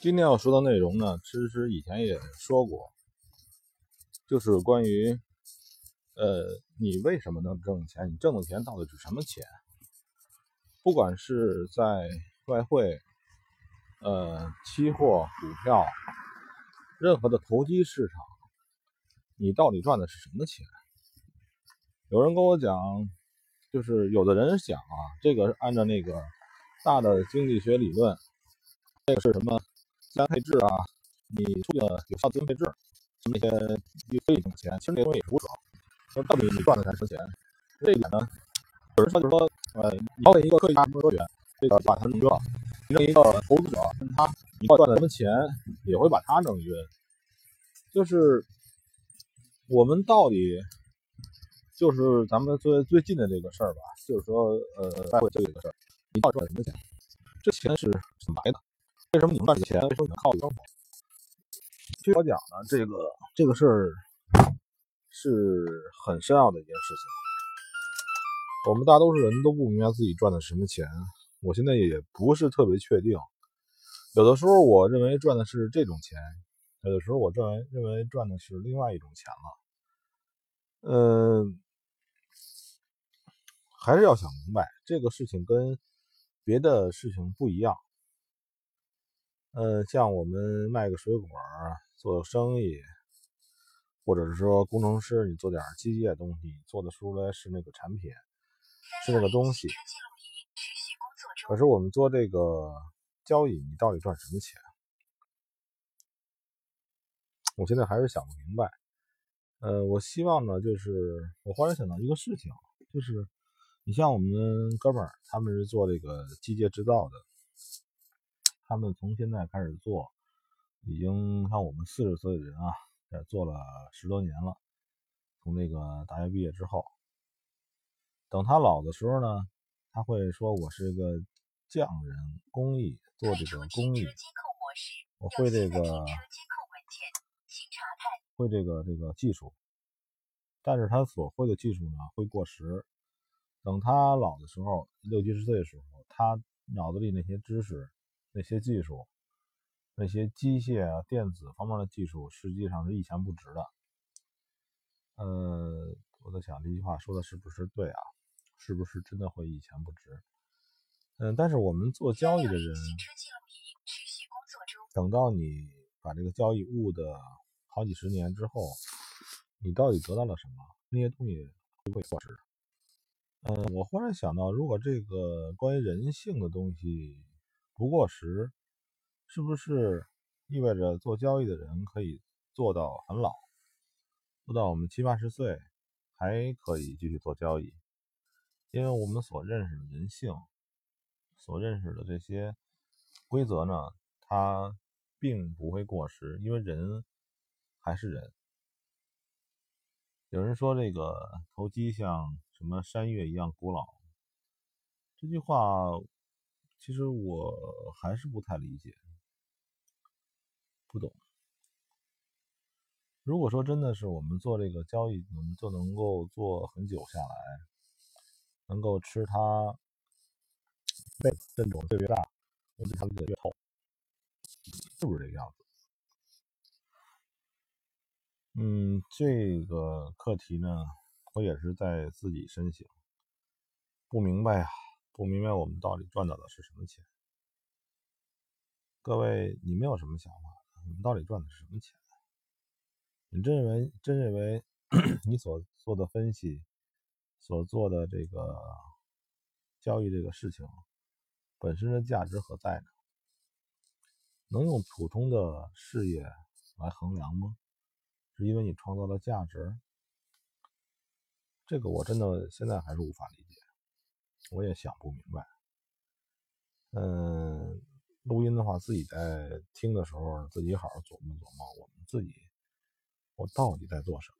今天要说的内容呢，其实以前也说过，就是关于，呃，你为什么能挣钱？你挣的钱到底是什么钱？不管是在外汇、呃，期货、股票，任何的投机市场，你到底赚的是什么钱？有人跟我讲，就是有的人想啊，这个是按照那个大的经济学理论，这个是什么？资产配置啊，你出的有效资金配置，什么那些你可以挣钱，其实那东西也是胡扯。说到底你赚的才是钱。这一点呢，有人说就是说，呃，你要问一个科学家什么科学，这个把他弄晕了；你让一个投资者问他你赚的什么钱，也会把他弄晕。就是我们到底，就是咱们最最近的这个事儿吧，就是说，呃，外汇交易这个事儿，你到底赚什么钱？这钱是怎么来的？为什么你们赚这钱？为什么你们靠生活？据我讲呢，这个这个事儿是很深奥的一件事情。我们大多数人都不明白自己赚的什么钱。我现在也不是特别确定。有的时候我认为赚的是这种钱，有的时候我认为认为赚的是另外一种钱了。嗯，还是要想明白，这个事情跟别的事情不一样。嗯，像我们卖个水果，做生意，或者是说工程师，你做点机械东西，做的出来是那个产品，是那个东西。可是我们做这个交易，你到底赚什么钱？我现在还是想不明白。呃，我希望呢，就是我忽然想到一个事情，就是你像我们哥们儿，他们是做这个机械制造的。他们从现在开始做，已经像我们四十岁的人啊，也做了十多年了。从这个大学毕业之后，等他老的时候呢，他会说：“我是一个匠人，工艺做这个工艺，我会这个，会这个这个技术。”但是他所会的技术呢，会过时。等他老的时候，六七十岁的时候，他脑子里那些知识。那些技术，那些机械啊、电子方面的技术，实际上是一钱不值的。呃，我在想这句话说的是不是对啊？是不是真的会一钱不值？嗯，但是我们做交易的人，等到你把这个交易悟的好几十年之后，你到底得到了什么？那些东西会不会过时？嗯，我忽然想到，如果这个关于人性的东西。不过时，是不是意味着做交易的人可以做到很老，做到我们七八十岁还可以继续做交易？因为我们所认识的人性，所认识的这些规则呢，它并不会过时，因为人还是人。有人说这个投机像什么山岳一样古老，这句话。其实我还是不太理解，不懂。如果说真的是我们做这个交易，我们就能够做很久下来，能够吃它，被分种越大，我对它理解越透，是不是这个样子？嗯，这个课题呢，我也是在自己深省，不明白呀。不明白我们到底赚到的是什么钱？各位，你们有什么想法？你们到底赚的是什么钱？你真认为真认为 你所做的分析、所做的这个交易这个事情本身的价值何在呢？能用普通的事业来衡量吗？是因为你创造了价值？这个我真的现在还是无法理解。我也想不明白，嗯，录音的话，自己在听的时候，自己好好琢磨琢磨，我们自己，我到底在做什么？